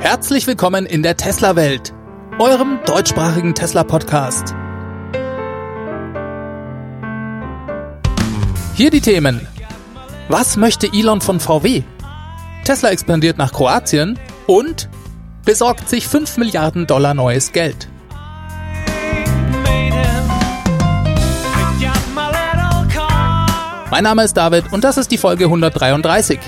Herzlich willkommen in der Tesla-Welt, eurem deutschsprachigen Tesla-Podcast. Hier die Themen. Was möchte Elon von VW? Tesla expandiert nach Kroatien und besorgt sich 5 Milliarden Dollar neues Geld. Mein Name ist David und das ist die Folge 133.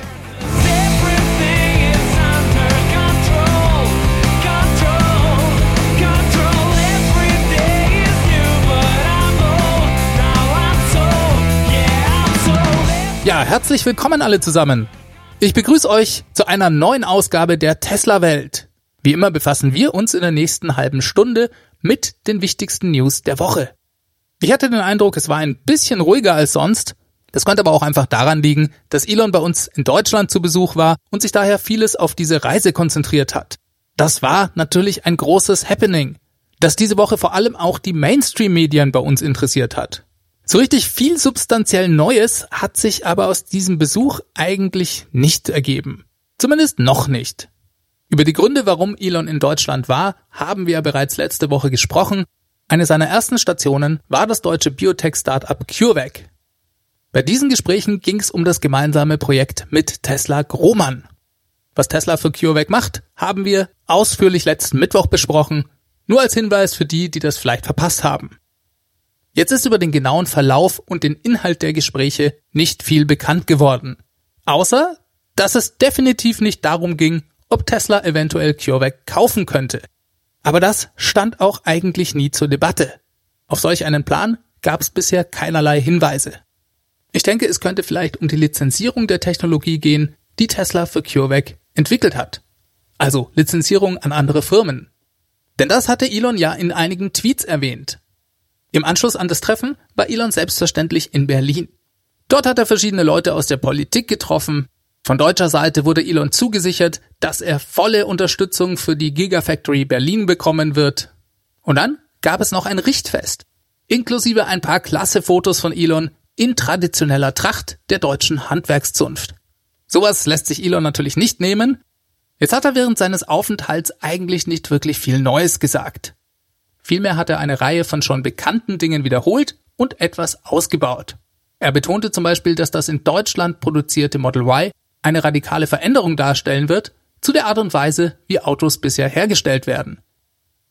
Ja, herzlich willkommen alle zusammen. Ich begrüße euch zu einer neuen Ausgabe der Tesla Welt. Wie immer befassen wir uns in der nächsten halben Stunde mit den wichtigsten News der Woche. Ich hatte den Eindruck, es war ein bisschen ruhiger als sonst. Das könnte aber auch einfach daran liegen, dass Elon bei uns in Deutschland zu Besuch war und sich daher vieles auf diese Reise konzentriert hat. Das war natürlich ein großes Happening, das diese Woche vor allem auch die Mainstream-Medien bei uns interessiert hat. So richtig viel substanziell Neues hat sich aber aus diesem Besuch eigentlich nicht ergeben. Zumindest noch nicht. Über die Gründe, warum Elon in Deutschland war, haben wir bereits letzte Woche gesprochen. Eine seiner ersten Stationen war das deutsche Biotech-Startup CureVac. Bei diesen Gesprächen ging es um das gemeinsame Projekt mit Tesla Grohmann. Was Tesla für CureVac macht, haben wir ausführlich letzten Mittwoch besprochen. Nur als Hinweis für die, die das vielleicht verpasst haben. Jetzt ist über den genauen Verlauf und den Inhalt der Gespräche nicht viel bekannt geworden. Außer, dass es definitiv nicht darum ging, ob Tesla eventuell CureVac kaufen könnte. Aber das stand auch eigentlich nie zur Debatte. Auf solch einen Plan gab es bisher keinerlei Hinweise. Ich denke, es könnte vielleicht um die Lizenzierung der Technologie gehen, die Tesla für CureVac entwickelt hat. Also Lizenzierung an andere Firmen. Denn das hatte Elon ja in einigen Tweets erwähnt. Im Anschluss an das Treffen war Elon selbstverständlich in Berlin. Dort hat er verschiedene Leute aus der Politik getroffen. Von deutscher Seite wurde Elon zugesichert, dass er volle Unterstützung für die Gigafactory Berlin bekommen wird. Und dann gab es noch ein Richtfest, inklusive ein paar klasse Fotos von Elon in traditioneller Tracht der deutschen Handwerkszunft. Sowas lässt sich Elon natürlich nicht nehmen. Jetzt hat er während seines Aufenthalts eigentlich nicht wirklich viel Neues gesagt. Vielmehr hat er eine Reihe von schon bekannten Dingen wiederholt und etwas ausgebaut. Er betonte zum Beispiel, dass das in Deutschland produzierte Model Y eine radikale Veränderung darstellen wird zu der Art und Weise, wie Autos bisher hergestellt werden.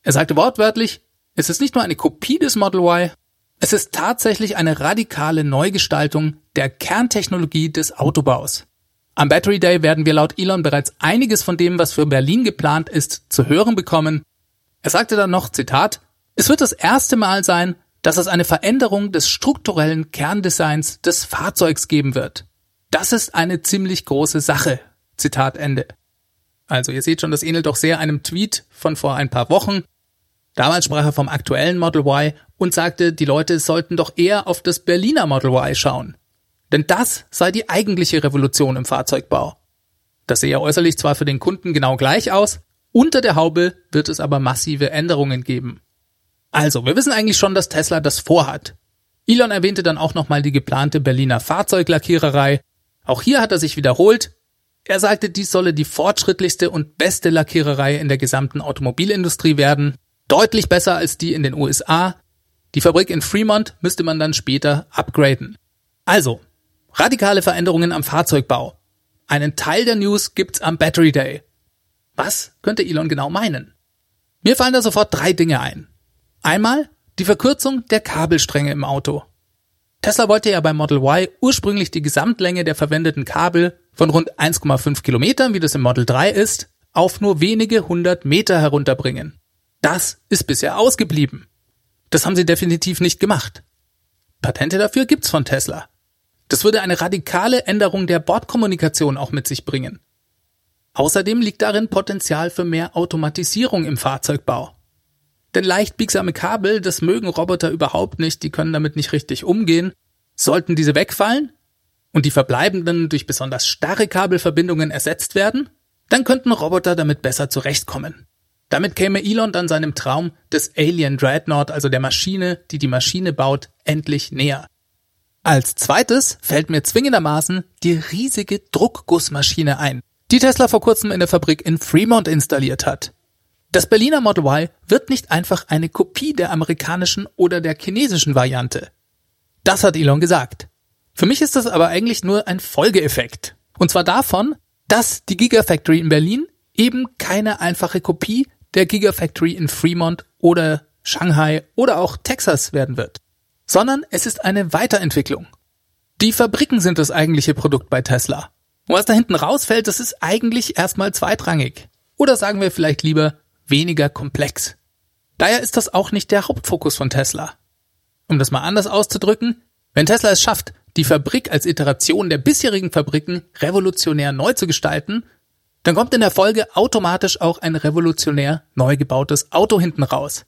Er sagte wortwörtlich, es ist nicht nur eine Kopie des Model Y, es ist tatsächlich eine radikale Neugestaltung der Kerntechnologie des Autobaus. Am Battery Day werden wir laut Elon bereits einiges von dem, was für Berlin geplant ist, zu hören bekommen er sagte dann noch, Zitat, es wird das erste Mal sein, dass es eine Veränderung des strukturellen Kerndesigns des Fahrzeugs geben wird. Das ist eine ziemlich große Sache. Zitat Ende. Also ihr seht schon, das ähnelt doch sehr einem Tweet von vor ein paar Wochen. Damals sprach er vom aktuellen Model Y und sagte, die Leute sollten doch eher auf das Berliner Model Y schauen. Denn das sei die eigentliche Revolution im Fahrzeugbau. Das sehe äußerlich zwar für den Kunden genau gleich aus, unter der Haube wird es aber massive Änderungen geben. Also, wir wissen eigentlich schon, dass Tesla das vorhat. Elon erwähnte dann auch nochmal die geplante Berliner Fahrzeuglackiererei. Auch hier hat er sich wiederholt. Er sagte, dies solle die fortschrittlichste und beste Lackiererei in der gesamten Automobilindustrie werden. Deutlich besser als die in den USA. Die Fabrik in Fremont müsste man dann später upgraden. Also, radikale Veränderungen am Fahrzeugbau. Einen Teil der News gibt's am Battery Day. Was könnte Elon genau meinen? Mir fallen da sofort drei Dinge ein. Einmal die Verkürzung der Kabelstränge im Auto. Tesla wollte ja beim Model Y ursprünglich die Gesamtlänge der verwendeten Kabel von rund 1,5 Kilometern, wie das im Model 3 ist, auf nur wenige hundert Meter herunterbringen. Das ist bisher ausgeblieben. Das haben sie definitiv nicht gemacht. Patente dafür gibt's von Tesla. Das würde eine radikale Änderung der Bordkommunikation auch mit sich bringen. Außerdem liegt darin Potenzial für mehr Automatisierung im Fahrzeugbau. Denn leicht biegsame Kabel, das mögen Roboter überhaupt nicht, die können damit nicht richtig umgehen. Sollten diese wegfallen und die verbleibenden durch besonders starre Kabelverbindungen ersetzt werden, dann könnten Roboter damit besser zurechtkommen. Damit käme Elon dann seinem Traum des Alien Dreadnought, also der Maschine, die die Maschine baut, endlich näher. Als zweites fällt mir zwingendermaßen die riesige Druckgussmaschine ein, die Tesla vor kurzem in der Fabrik in Fremont installiert hat. Das Berliner Model Y wird nicht einfach eine Kopie der amerikanischen oder der chinesischen Variante. Das hat Elon gesagt. Für mich ist das aber eigentlich nur ein Folgeeffekt. Und zwar davon, dass die Gigafactory in Berlin eben keine einfache Kopie der Gigafactory in Fremont oder Shanghai oder auch Texas werden wird, sondern es ist eine Weiterentwicklung. Die Fabriken sind das eigentliche Produkt bei Tesla. Und was da hinten rausfällt, das ist eigentlich erstmal zweitrangig. Oder sagen wir vielleicht lieber weniger komplex. Daher ist das auch nicht der Hauptfokus von Tesla. Um das mal anders auszudrücken, wenn Tesla es schafft, die Fabrik als Iteration der bisherigen Fabriken revolutionär neu zu gestalten, dann kommt in der Folge automatisch auch ein revolutionär neu gebautes Auto hinten raus.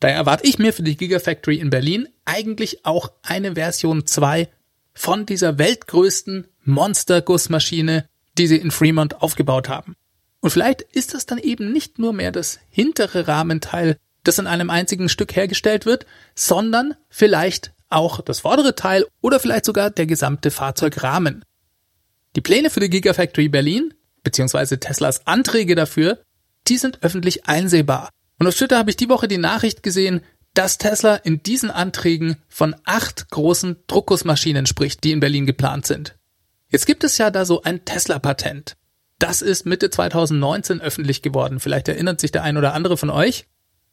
Daher erwarte ich mir für die Gigafactory in Berlin eigentlich auch eine Version 2 von dieser weltgrößten Monster-Gussmaschine, die sie in Fremont aufgebaut haben. Und vielleicht ist das dann eben nicht nur mehr das hintere Rahmenteil, das in einem einzigen Stück hergestellt wird, sondern vielleicht auch das vordere Teil oder vielleicht sogar der gesamte Fahrzeugrahmen. Die Pläne für die Gigafactory Berlin, beziehungsweise Teslas Anträge dafür, die sind öffentlich einsehbar. Und auf Twitter habe ich die Woche die Nachricht gesehen, dass Tesla in diesen Anträgen von acht großen Druckgussmaschinen spricht, die in Berlin geplant sind. Jetzt gibt es ja da so ein Tesla-Patent. Das ist Mitte 2019 öffentlich geworden. Vielleicht erinnert sich der ein oder andere von euch.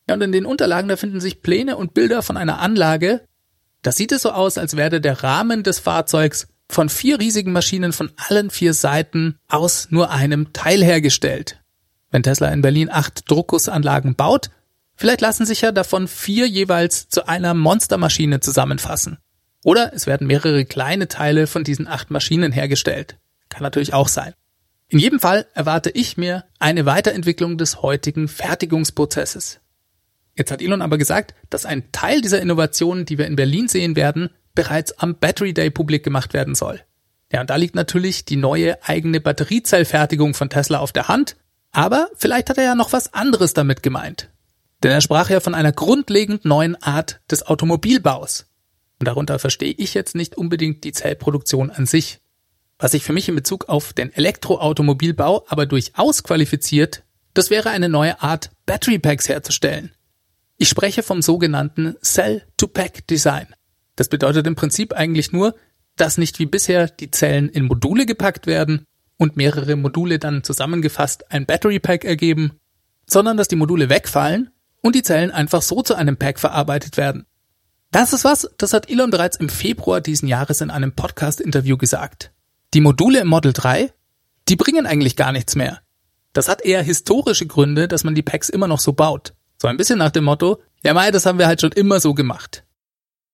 Ja, und in den Unterlagen, da finden sich Pläne und Bilder von einer Anlage. Da sieht es so aus, als werde der Rahmen des Fahrzeugs von vier riesigen Maschinen von allen vier Seiten aus nur einem Teil hergestellt. Wenn Tesla in Berlin acht Druckgussanlagen baut, vielleicht lassen sich ja davon vier jeweils zu einer Monstermaschine zusammenfassen. Oder es werden mehrere kleine Teile von diesen acht Maschinen hergestellt. Kann natürlich auch sein. In jedem Fall erwarte ich mir eine Weiterentwicklung des heutigen Fertigungsprozesses. Jetzt hat Elon aber gesagt, dass ein Teil dieser Innovationen, die wir in Berlin sehen werden, bereits am Battery Day publik gemacht werden soll. Ja, und da liegt natürlich die neue eigene Batteriezellfertigung von Tesla auf der Hand, aber vielleicht hat er ja noch was anderes damit gemeint. Denn er sprach ja von einer grundlegend neuen Art des Automobilbaus. Und darunter verstehe ich jetzt nicht unbedingt die Zellproduktion an sich. Was sich für mich in Bezug auf den Elektroautomobilbau aber durchaus qualifiziert, das wäre eine neue Art Battery Packs herzustellen. Ich spreche vom sogenannten Cell-to-Pack-Design. Das bedeutet im Prinzip eigentlich nur, dass nicht wie bisher die Zellen in Module gepackt werden und mehrere Module dann zusammengefasst ein Battery Pack ergeben, sondern dass die Module wegfallen und die Zellen einfach so zu einem Pack verarbeitet werden. Das ist was, das hat Elon bereits im Februar diesen Jahres in einem Podcast-Interview gesagt. Die Module im Model 3, die bringen eigentlich gar nichts mehr. Das hat eher historische Gründe, dass man die Packs immer noch so baut. So ein bisschen nach dem Motto, ja mei, das haben wir halt schon immer so gemacht.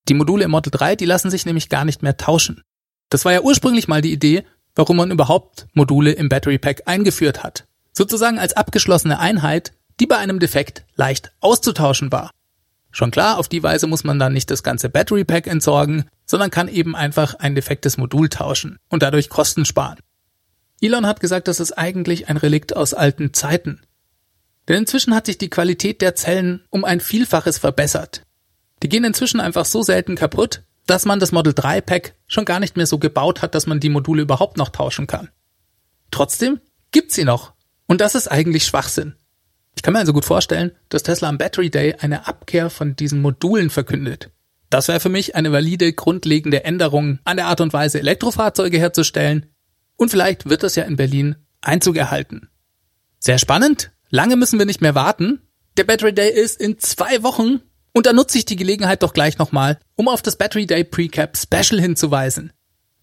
Die Module im Model 3, die lassen sich nämlich gar nicht mehr tauschen. Das war ja ursprünglich mal die Idee, warum man überhaupt Module im Battery Pack eingeführt hat. Sozusagen als abgeschlossene Einheit, die bei einem Defekt leicht auszutauschen war. Schon klar, auf die Weise muss man dann nicht das ganze Battery Pack entsorgen, sondern kann eben einfach ein defektes Modul tauschen und dadurch Kosten sparen. Elon hat gesagt, das ist eigentlich ein Relikt aus alten Zeiten. Denn inzwischen hat sich die Qualität der Zellen um ein Vielfaches verbessert. Die gehen inzwischen einfach so selten kaputt, dass man das Model 3 Pack schon gar nicht mehr so gebaut hat, dass man die Module überhaupt noch tauschen kann. Trotzdem gibt's sie noch. Und das ist eigentlich Schwachsinn. Ich kann mir also gut vorstellen, dass Tesla am Battery Day eine Abkehr von diesen Modulen verkündet. Das wäre für mich eine valide, grundlegende Änderung an der Art und Weise, Elektrofahrzeuge herzustellen. Und vielleicht wird das ja in Berlin Einzug erhalten. Sehr spannend. Lange müssen wir nicht mehr warten. Der Battery Day ist in zwei Wochen. Und da nutze ich die Gelegenheit doch gleich nochmal, um auf das Battery Day Precap Special hinzuweisen.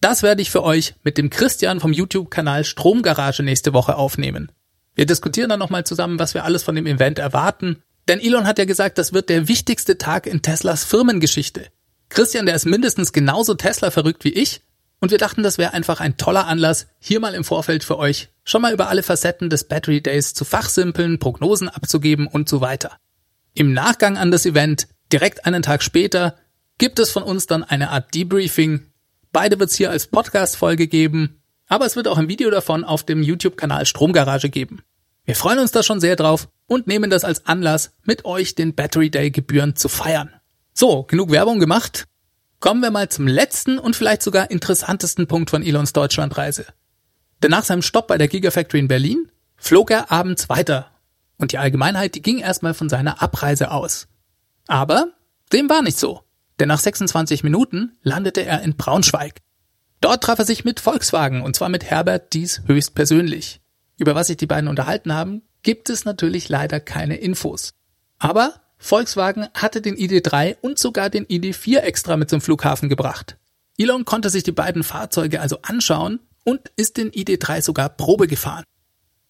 Das werde ich für euch mit dem Christian vom YouTube-Kanal Stromgarage nächste Woche aufnehmen. Wir diskutieren dann nochmal zusammen, was wir alles von dem Event erwarten. Denn Elon hat ja gesagt, das wird der wichtigste Tag in Teslas Firmengeschichte. Christian, der ist mindestens genauso Tesla verrückt wie ich. Und wir dachten, das wäre einfach ein toller Anlass, hier mal im Vorfeld für euch schon mal über alle Facetten des Battery Days zu fachsimpeln, Prognosen abzugeben und so weiter. Im Nachgang an das Event, direkt einen Tag später, gibt es von uns dann eine Art Debriefing. Beide wird es hier als Podcast-Folge geben aber es wird auch ein Video davon auf dem YouTube-Kanal Stromgarage geben. Wir freuen uns da schon sehr drauf und nehmen das als Anlass, mit euch den Battery Day gebührend zu feiern. So, genug Werbung gemacht. Kommen wir mal zum letzten und vielleicht sogar interessantesten Punkt von Elons Deutschlandreise. Denn nach seinem Stopp bei der Gigafactory in Berlin flog er abends weiter. Und die Allgemeinheit, die ging erstmal von seiner Abreise aus. Aber dem war nicht so. Denn nach 26 Minuten landete er in Braunschweig. Dort traf er sich mit Volkswagen und zwar mit Herbert Dies höchstpersönlich. Über was sich die beiden unterhalten haben, gibt es natürlich leider keine Infos. Aber Volkswagen hatte den ID3 und sogar den ID4 extra mit zum Flughafen gebracht. Elon konnte sich die beiden Fahrzeuge also anschauen und ist den ID3 sogar Probe gefahren.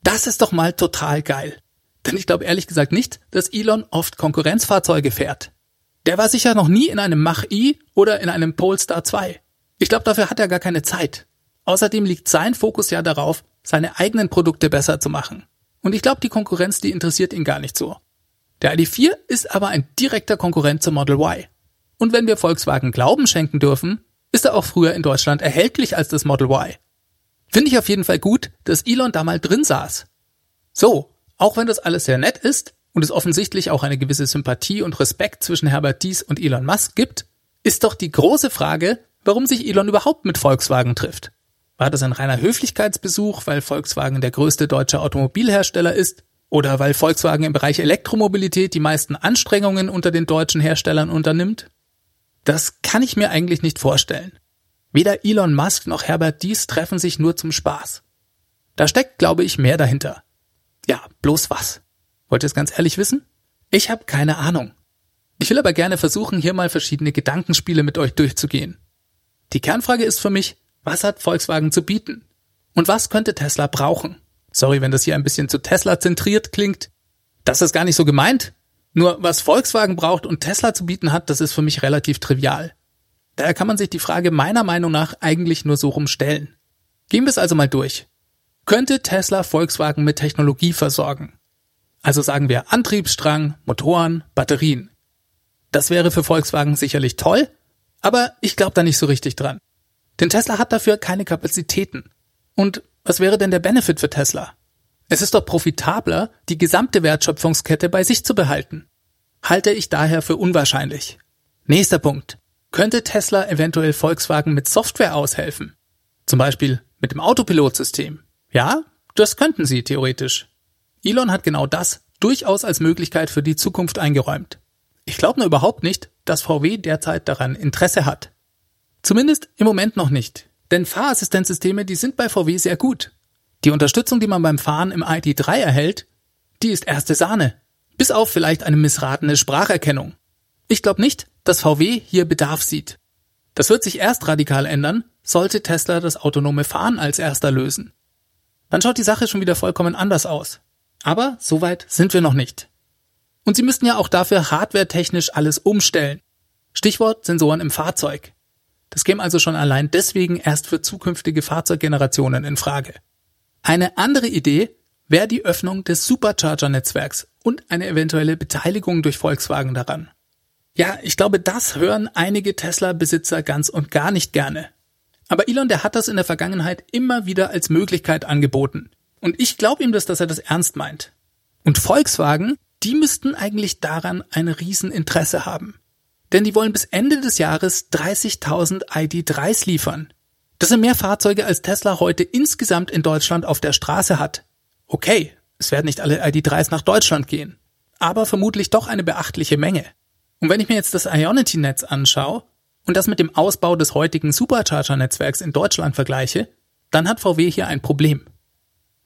Das ist doch mal total geil. Denn ich glaube ehrlich gesagt nicht, dass Elon oft Konkurrenzfahrzeuge fährt. Der war sicher noch nie in einem Mach-I oder in einem Polestar 2. Ich glaube, dafür hat er gar keine Zeit. Außerdem liegt sein Fokus ja darauf, seine eigenen Produkte besser zu machen. Und ich glaube, die Konkurrenz, die interessiert ihn gar nicht so. Der ID4 ist aber ein direkter Konkurrent zum Model Y. Und wenn wir Volkswagen Glauben schenken dürfen, ist er auch früher in Deutschland erhältlich als das Model Y. Finde ich auf jeden Fall gut, dass Elon da mal drin saß. So, auch wenn das alles sehr nett ist und es offensichtlich auch eine gewisse Sympathie und Respekt zwischen Herbert Dies und Elon Musk gibt, ist doch die große Frage, warum sich Elon überhaupt mit Volkswagen trifft. War das ein reiner Höflichkeitsbesuch, weil Volkswagen der größte deutsche Automobilhersteller ist? Oder weil Volkswagen im Bereich Elektromobilität die meisten Anstrengungen unter den deutschen Herstellern unternimmt? Das kann ich mir eigentlich nicht vorstellen. Weder Elon Musk noch Herbert Dies treffen sich nur zum Spaß. Da steckt, glaube ich, mehr dahinter. Ja, bloß was? Wollt ihr es ganz ehrlich wissen? Ich habe keine Ahnung. Ich will aber gerne versuchen, hier mal verschiedene Gedankenspiele mit euch durchzugehen. Die Kernfrage ist für mich, was hat Volkswagen zu bieten? Und was könnte Tesla brauchen? Sorry, wenn das hier ein bisschen zu Tesla zentriert klingt. Das ist gar nicht so gemeint. Nur was Volkswagen braucht und Tesla zu bieten hat, das ist für mich relativ trivial. Daher kann man sich die Frage meiner Meinung nach eigentlich nur so rumstellen. Gehen wir es also mal durch. Könnte Tesla Volkswagen mit Technologie versorgen? Also sagen wir Antriebsstrang, Motoren, Batterien. Das wäre für Volkswagen sicherlich toll, aber ich glaube da nicht so richtig dran. Denn Tesla hat dafür keine Kapazitäten. Und was wäre denn der Benefit für Tesla? Es ist doch profitabler, die gesamte Wertschöpfungskette bei sich zu behalten. Halte ich daher für unwahrscheinlich. Nächster Punkt. Könnte Tesla eventuell Volkswagen mit Software aushelfen? Zum Beispiel mit dem Autopilotsystem. Ja, das könnten sie theoretisch. Elon hat genau das durchaus als Möglichkeit für die Zukunft eingeräumt. Ich glaube nur überhaupt nicht, dass VW derzeit daran Interesse hat. Zumindest im Moment noch nicht. Denn Fahrassistenzsysteme, die sind bei VW sehr gut. Die Unterstützung, die man beim Fahren im ID3 erhält, die ist erste Sahne. Bis auf vielleicht eine missratene Spracherkennung. Ich glaube nicht, dass VW hier Bedarf sieht. Das wird sich erst radikal ändern, sollte Tesla das autonome Fahren als erster lösen. Dann schaut die Sache schon wieder vollkommen anders aus. Aber so weit sind wir noch nicht. Und sie müssten ja auch dafür hardwaretechnisch alles umstellen. Stichwort Sensoren im Fahrzeug. Das käme also schon allein deswegen erst für zukünftige Fahrzeuggenerationen in Frage. Eine andere Idee wäre die Öffnung des Supercharger-Netzwerks und eine eventuelle Beteiligung durch Volkswagen daran. Ja, ich glaube, das hören einige Tesla-Besitzer ganz und gar nicht gerne. Aber Elon, der hat das in der Vergangenheit immer wieder als Möglichkeit angeboten. Und ich glaube ihm das, dass er das ernst meint. Und Volkswagen, die müssten eigentlich daran ein Rieseninteresse haben. Denn die wollen bis Ende des Jahres 30.000 ID3s liefern. Das sind mehr Fahrzeuge, als Tesla heute insgesamt in Deutschland auf der Straße hat. Okay, es werden nicht alle ID3s nach Deutschland gehen. Aber vermutlich doch eine beachtliche Menge. Und wenn ich mir jetzt das Ionity-Netz anschaue und das mit dem Ausbau des heutigen Supercharger-Netzwerks in Deutschland vergleiche, dann hat VW hier ein Problem.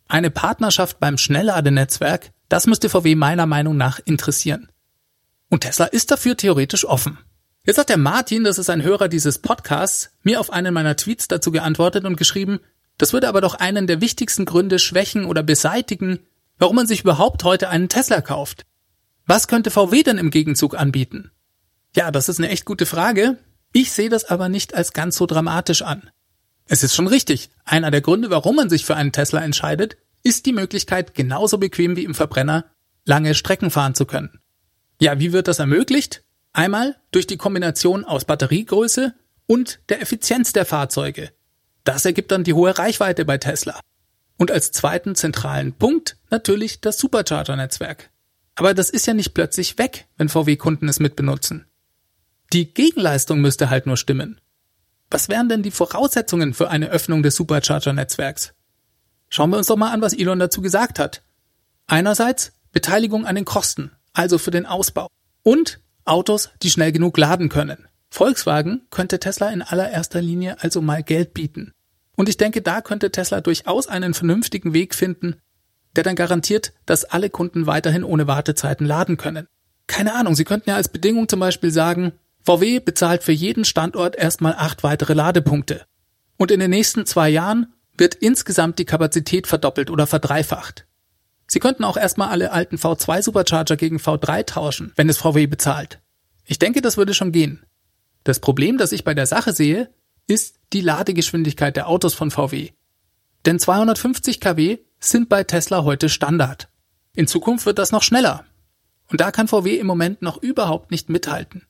Eine Partnerschaft beim Schnellladenetzwerk, das müsste VW meiner Meinung nach interessieren. Und Tesla ist dafür theoretisch offen. Jetzt hat der Martin, das ist ein Hörer dieses Podcasts, mir auf einen meiner Tweets dazu geantwortet und geschrieben, das würde aber doch einen der wichtigsten Gründe schwächen oder beseitigen, warum man sich überhaupt heute einen Tesla kauft. Was könnte VW denn im Gegenzug anbieten? Ja, das ist eine echt gute Frage. Ich sehe das aber nicht als ganz so dramatisch an. Es ist schon richtig. Einer der Gründe, warum man sich für einen Tesla entscheidet, ist die Möglichkeit, genauso bequem wie im Verbrenner lange Strecken fahren zu können. Ja, wie wird das ermöglicht? Einmal durch die Kombination aus Batteriegröße und der Effizienz der Fahrzeuge. Das ergibt dann die hohe Reichweite bei Tesla. Und als zweiten zentralen Punkt natürlich das Supercharger-Netzwerk. Aber das ist ja nicht plötzlich weg, wenn VW-Kunden es mitbenutzen. Die Gegenleistung müsste halt nur stimmen. Was wären denn die Voraussetzungen für eine Öffnung des Supercharger-Netzwerks? Schauen wir uns doch mal an, was Elon dazu gesagt hat. Einerseits Beteiligung an den Kosten, also für den Ausbau. Und Autos, die schnell genug laden können. Volkswagen könnte Tesla in allererster Linie also mal Geld bieten. Und ich denke, da könnte Tesla durchaus einen vernünftigen Weg finden, der dann garantiert, dass alle Kunden weiterhin ohne Wartezeiten laden können. Keine Ahnung, Sie könnten ja als Bedingung zum Beispiel sagen, VW bezahlt für jeden Standort erstmal acht weitere Ladepunkte. Und in den nächsten zwei Jahren wird insgesamt die Kapazität verdoppelt oder verdreifacht. Sie könnten auch erstmal alle alten V2 Supercharger gegen V3 tauschen, wenn es VW bezahlt. Ich denke, das würde schon gehen. Das Problem, das ich bei der Sache sehe, ist die Ladegeschwindigkeit der Autos von VW. Denn 250 kW sind bei Tesla heute Standard. In Zukunft wird das noch schneller. Und da kann VW im Moment noch überhaupt nicht mithalten.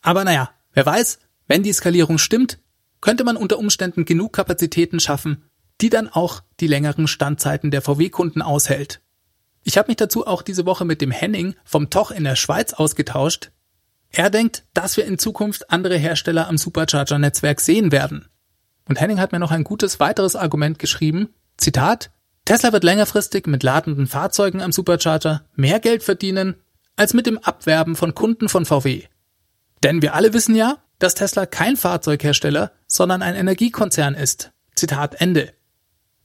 Aber naja, wer weiß, wenn die Skalierung stimmt, könnte man unter Umständen genug Kapazitäten schaffen, die dann auch die längeren Standzeiten der VW-Kunden aushält. Ich habe mich dazu auch diese Woche mit dem Henning vom Toch in der Schweiz ausgetauscht. Er denkt, dass wir in Zukunft andere Hersteller am Supercharger-Netzwerk sehen werden. Und Henning hat mir noch ein gutes weiteres Argument geschrieben. Zitat, Tesla wird längerfristig mit ladenden Fahrzeugen am Supercharger mehr Geld verdienen als mit dem Abwerben von Kunden von VW. Denn wir alle wissen ja, dass Tesla kein Fahrzeughersteller, sondern ein Energiekonzern ist. Zitat Ende.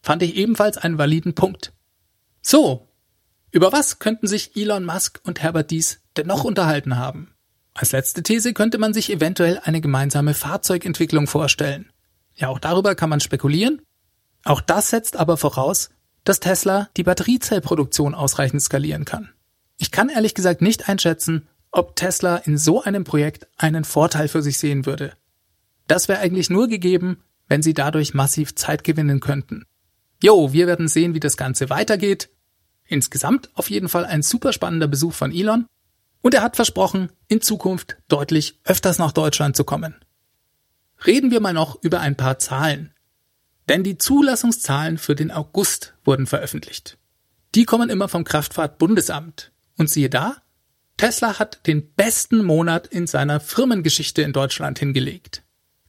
Fand ich ebenfalls einen validen Punkt. So, über was könnten sich Elon Musk und Herbert Dies denn noch unterhalten haben? Als letzte These könnte man sich eventuell eine gemeinsame Fahrzeugentwicklung vorstellen. Ja, auch darüber kann man spekulieren. Auch das setzt aber voraus, dass Tesla die Batteriezellproduktion ausreichend skalieren kann. Ich kann ehrlich gesagt nicht einschätzen, ob Tesla in so einem Projekt einen Vorteil für sich sehen würde. Das wäre eigentlich nur gegeben, wenn sie dadurch massiv Zeit gewinnen könnten. Jo, wir werden sehen, wie das Ganze weitergeht. Insgesamt auf jeden Fall ein super spannender Besuch von Elon. Und er hat versprochen, in Zukunft deutlich öfters nach Deutschland zu kommen. Reden wir mal noch über ein paar Zahlen. Denn die Zulassungszahlen für den August wurden veröffentlicht. Die kommen immer vom Kraftfahrtbundesamt. Und siehe da, Tesla hat den besten Monat in seiner Firmengeschichte in Deutschland hingelegt.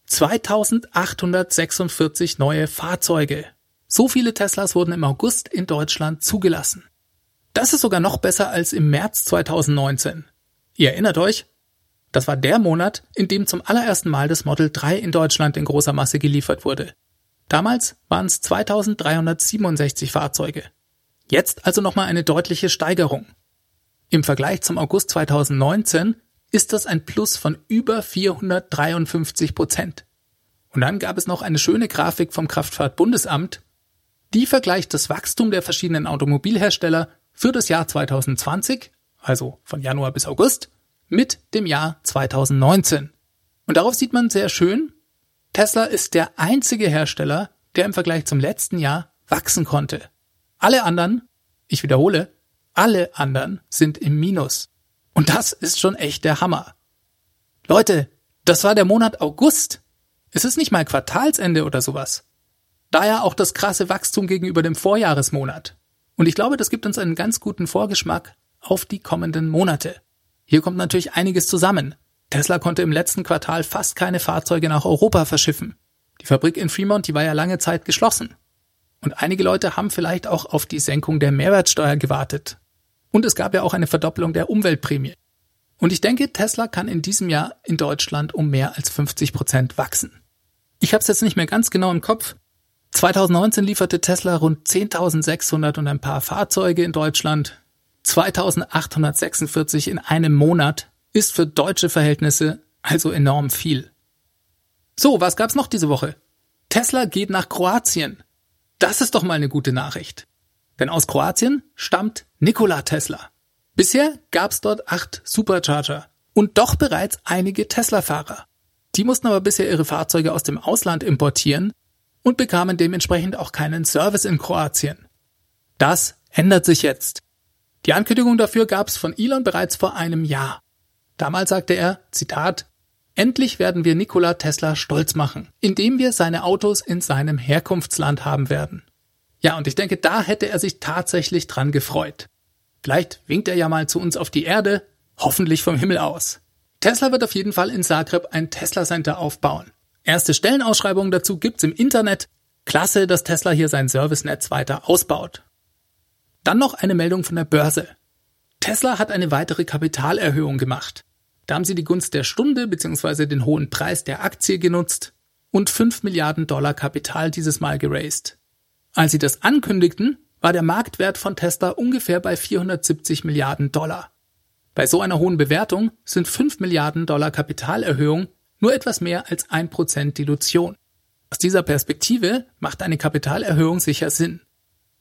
2846 neue Fahrzeuge. So viele Teslas wurden im August in Deutschland zugelassen. Das ist sogar noch besser als im März 2019. Ihr erinnert euch? Das war der Monat, in dem zum allerersten Mal das Model 3 in Deutschland in großer Masse geliefert wurde. Damals waren es 2367 Fahrzeuge. Jetzt also nochmal eine deutliche Steigerung. Im Vergleich zum August 2019 ist das ein Plus von über 453 Prozent. Und dann gab es noch eine schöne Grafik vom Kraftfahrtbundesamt, die vergleicht das Wachstum der verschiedenen Automobilhersteller für das Jahr 2020, also von Januar bis August, mit dem Jahr 2019. Und darauf sieht man sehr schön, Tesla ist der einzige Hersteller, der im Vergleich zum letzten Jahr wachsen konnte. Alle anderen, ich wiederhole, alle anderen sind im Minus. Und das ist schon echt der Hammer. Leute, das war der Monat August. Es ist nicht mal Quartalsende oder sowas. Daher auch das krasse Wachstum gegenüber dem Vorjahresmonat. Und ich glaube, das gibt uns einen ganz guten Vorgeschmack auf die kommenden Monate. Hier kommt natürlich einiges zusammen. Tesla konnte im letzten Quartal fast keine Fahrzeuge nach Europa verschiffen. Die Fabrik in Fremont, die war ja lange Zeit geschlossen. Und einige Leute haben vielleicht auch auf die Senkung der Mehrwertsteuer gewartet. Und es gab ja auch eine Verdoppelung der Umweltprämie. Und ich denke, Tesla kann in diesem Jahr in Deutschland um mehr als 50 Prozent wachsen. Ich habe es jetzt nicht mehr ganz genau im Kopf. 2019 lieferte Tesla rund 10.600 und ein paar Fahrzeuge in Deutschland. 2.846 in einem Monat ist für deutsche Verhältnisse also enorm viel. So, was gab's noch diese Woche? Tesla geht nach Kroatien. Das ist doch mal eine gute Nachricht. Denn aus Kroatien stammt Nikola Tesla. Bisher gab's dort acht Supercharger und doch bereits einige Tesla-Fahrer. Die mussten aber bisher ihre Fahrzeuge aus dem Ausland importieren und bekamen dementsprechend auch keinen Service in Kroatien. Das ändert sich jetzt. Die Ankündigung dafür gab's von Elon bereits vor einem Jahr. Damals sagte er, Zitat, Endlich werden wir Nikola Tesla stolz machen, indem wir seine Autos in seinem Herkunftsland haben werden. Ja, und ich denke, da hätte er sich tatsächlich dran gefreut. Vielleicht winkt er ja mal zu uns auf die Erde, hoffentlich vom Himmel aus. Tesla wird auf jeden Fall in Zagreb ein Tesla Center aufbauen. Erste Stellenausschreibungen dazu gibt's im Internet. Klasse, dass Tesla hier sein Servicenetz weiter ausbaut. Dann noch eine Meldung von der Börse. Tesla hat eine weitere Kapitalerhöhung gemacht. Da haben sie die Gunst der Stunde bzw. den hohen Preis der Aktie genutzt und 5 Milliarden Dollar Kapital dieses Mal geraced. Als sie das ankündigten, war der Marktwert von Tesla ungefähr bei 470 Milliarden Dollar. Bei so einer hohen Bewertung sind 5 Milliarden Dollar Kapitalerhöhung nur etwas mehr als 1% Dilution. Aus dieser Perspektive macht eine Kapitalerhöhung sicher Sinn.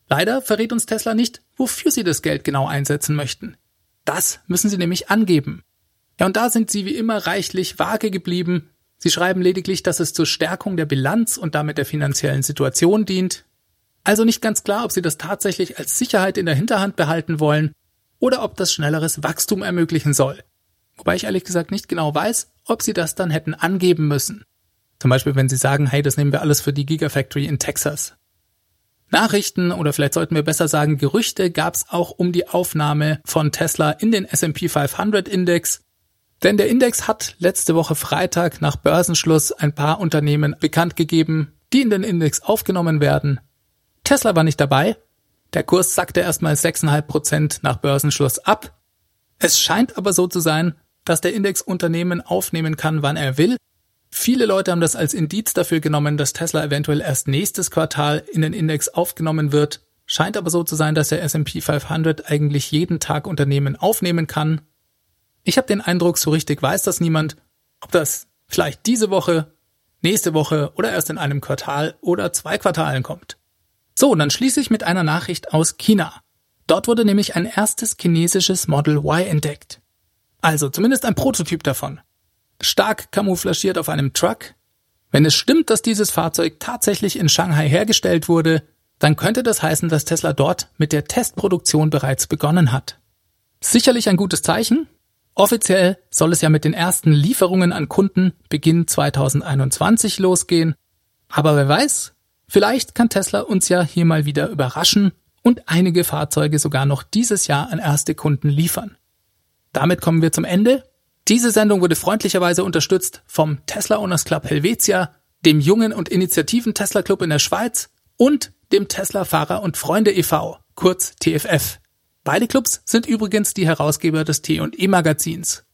Leider verrät uns Tesla nicht, wofür sie das Geld genau einsetzen möchten. Das müssen sie nämlich angeben. Ja, und da sind sie wie immer reichlich vage geblieben. Sie schreiben lediglich, dass es zur Stärkung der Bilanz und damit der finanziellen Situation dient. Also nicht ganz klar, ob sie das tatsächlich als Sicherheit in der Hinterhand behalten wollen oder ob das schnelleres Wachstum ermöglichen soll. Wobei ich ehrlich gesagt nicht genau weiß, ob sie das dann hätten angeben müssen. Zum Beispiel, wenn sie sagen, hey, das nehmen wir alles für die Gigafactory in Texas. Nachrichten oder vielleicht sollten wir besser sagen Gerüchte gab es auch um die Aufnahme von Tesla in den S&P 500 Index. Denn der Index hat letzte Woche Freitag nach Börsenschluss ein paar Unternehmen bekannt gegeben, die in den Index aufgenommen werden. Tesla war nicht dabei. Der Kurs sackte erstmal 6,5 Prozent nach Börsenschluss ab. Es scheint aber so zu sein, dass der Index Unternehmen aufnehmen kann, wann er will Viele Leute haben das als Indiz dafür genommen, dass Tesla eventuell erst nächstes Quartal in den Index aufgenommen wird. Scheint aber so zu sein, dass der S&P 500 eigentlich jeden Tag Unternehmen aufnehmen kann. Ich habe den Eindruck, so richtig weiß das niemand, ob das vielleicht diese Woche, nächste Woche oder erst in einem Quartal oder zwei Quartalen kommt. So, dann schließe ich mit einer Nachricht aus China. Dort wurde nämlich ein erstes chinesisches Model Y entdeckt. Also zumindest ein Prototyp davon stark kamouflagiert auf einem Truck. Wenn es stimmt, dass dieses Fahrzeug tatsächlich in Shanghai hergestellt wurde, dann könnte das heißen, dass Tesla dort mit der Testproduktion bereits begonnen hat. Sicherlich ein gutes Zeichen. Offiziell soll es ja mit den ersten Lieferungen an Kunden Beginn 2021 losgehen. Aber wer weiß, vielleicht kann Tesla uns ja hier mal wieder überraschen und einige Fahrzeuge sogar noch dieses Jahr an erste Kunden liefern. Damit kommen wir zum Ende diese Sendung wurde freundlicherweise unterstützt vom Tesla Owners Club Helvetia, dem Jungen und Initiativen Tesla Club in der Schweiz und dem Tesla Fahrer und Freunde e.V., kurz TFF. Beide Clubs sind übrigens die Herausgeber des T&E Magazins.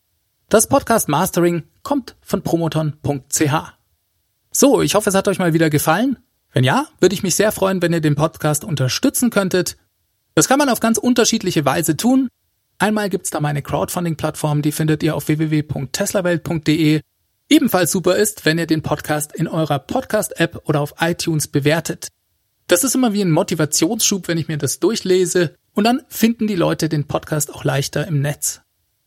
Das Podcast Mastering kommt von promoton.ch. So, ich hoffe, es hat euch mal wieder gefallen. Wenn ja, würde ich mich sehr freuen, wenn ihr den Podcast unterstützen könntet. Das kann man auf ganz unterschiedliche Weise tun. Einmal gibt's da meine Crowdfunding-Plattform, die findet ihr auf www.teslawelt.de. Ebenfalls super ist, wenn ihr den Podcast in eurer Podcast-App oder auf iTunes bewertet. Das ist immer wie ein Motivationsschub, wenn ich mir das durchlese und dann finden die Leute den Podcast auch leichter im Netz.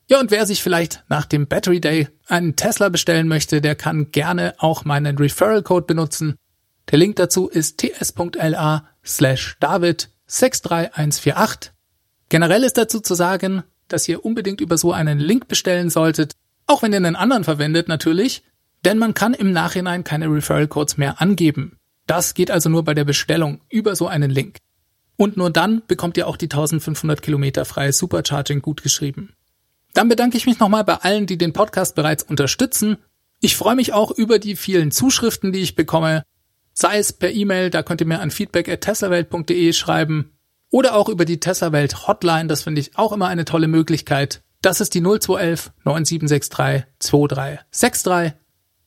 Ja, und wer sich vielleicht nach dem Battery Day einen Tesla bestellen möchte, der kann gerne auch meinen Referral Code benutzen. Der Link dazu ist ts.la slash david 63148. Generell ist dazu zu sagen, dass ihr unbedingt über so einen Link bestellen solltet, auch wenn ihr einen anderen verwendet natürlich, denn man kann im Nachhinein keine Referral Codes mehr angeben. Das geht also nur bei der Bestellung über so einen Link. Und nur dann bekommt ihr auch die 1500 Kilometer freie Supercharging gut geschrieben. Dann bedanke ich mich nochmal bei allen, die den Podcast bereits unterstützen. Ich freue mich auch über die vielen Zuschriften, die ich bekomme. Sei es per E-Mail, da könnt ihr mir an feedback at schreiben oder auch über die Tesla Welt Hotline, das finde ich auch immer eine tolle Möglichkeit. Das ist die 0211 9763 2363.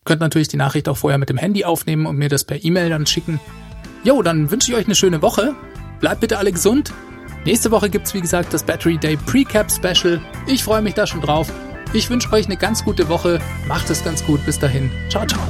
Könnt natürlich die Nachricht auch vorher mit dem Handy aufnehmen und mir das per E-Mail dann schicken. Jo, dann wünsche ich euch eine schöne Woche. Bleibt bitte alle gesund. Nächste Woche gibt's wie gesagt das Battery Day Precap Special. Ich freue mich da schon drauf. Ich wünsche euch eine ganz gute Woche. Macht es ganz gut. Bis dahin. Ciao, ciao.